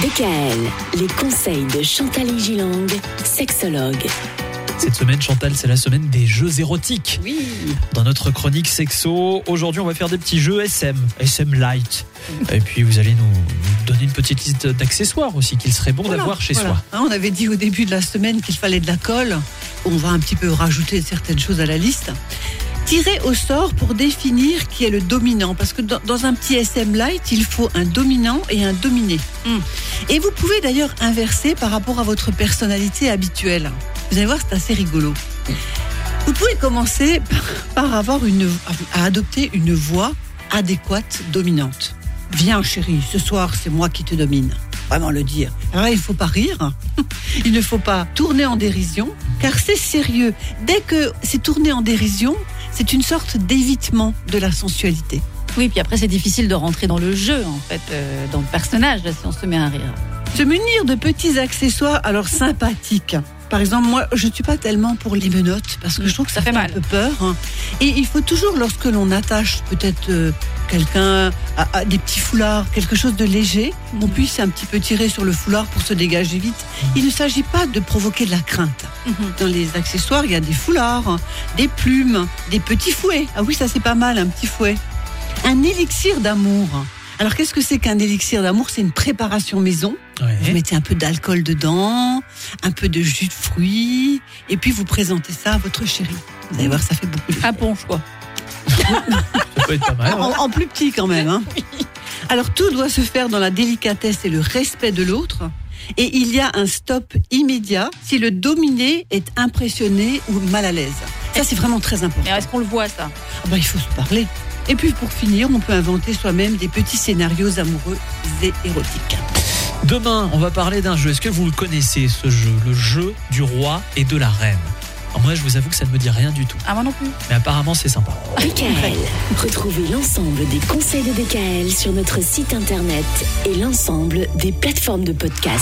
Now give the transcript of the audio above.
DKL, les conseils de Chantal Gilang, sexologue. Cette semaine, Chantal, c'est la semaine des jeux érotiques. Oui. Dans notre chronique sexo, aujourd'hui, on va faire des petits jeux SM, SM light. Et puis, vous allez nous, nous donner une petite liste d'accessoires aussi qu'il serait bon Voilà, d'avoir chez voilà. soi. Hein, on avait dit au début de la semaine qu'il fallait de la colle. On va un petit peu rajouter certaines choses à la liste. Tirer au sort pour définir qui est le dominant. Parce que dans, dans un petit SM light, il faut un dominant et un dominé. Et vous pouvez d'ailleurs inverser par rapport à votre personnalité habituelle. Vous allez voir, c'est assez rigolo. Vous pouvez commencer par, par avoir une, à adopter une voix adéquate, dominante. Viens chérie, ce soir c'est moi qui te domine. Vraiment le dire. Alors là, il ne faut pas rire, il ne faut pas tourner en dérision, car c'est sérieux. Dès que c'est tourné en dérision, c'est une sorte d'évitement de la sensualité. Oui, puis après, c'est difficile de rentrer dans le jeu, en fait, euh, dans le personnage, là, si on se met à rire. Se munir de petits accessoires alors sympathiques. Par exemple, moi, je ne suis pas tellement pour les menottes parce que je trouve que ça, Ça fait fait, mal. un peu peur. hein. Et il faut toujours, lorsque l'on attache peut-être euh, quelqu'un à, à des petits foulards, quelque chose de léger, on puisse un petit peu tirer sur le foulard pour se dégager vite. Il ne s'agit pas de provoquer de la crainte. Dans les accessoires, il y a des foulards, des plumes, des petits fouets. Ah oui, ça c'est pas mal, un petit fouet. Un élixir d'amour. Alors qu'est-ce que c'est qu'un élixir d'amour? C'est une préparation maison. Vous mettez un peu d'alcool dedans, un peu de jus de fruits, et puis vous présentez ça à votre chérie. Vous allez voir, ça fait beaucoup de Un ponche, quoi. Ça peut être pas mal. en, en plus petit quand même. hein. Alors tout doit se faire dans la délicatesse et le respect de l'autre. Et il y a un stop immédiat si le dominé est impressionné ou mal à l'aise. Ça, c'est vraiment très important. Mais est-ce qu'on le voit, ça? Ah bah, il faut se parler. Et puis pour finir, on peut inventer soi-même des petits scénarios amoureux et érotiques. Demain, on va parler d'un jeu. Est-ce que vous le connaissez, ce jeu Le jeu du roi et de la reine? Alors moi, je vous avoue que ça ne me dit rien du tout. Ah, moi non plus. Mais apparemment, c'est sympa. DKL, retrouvez l'ensemble des conseils de DKL sur notre site internet et l'ensemble des plateformes de podcast.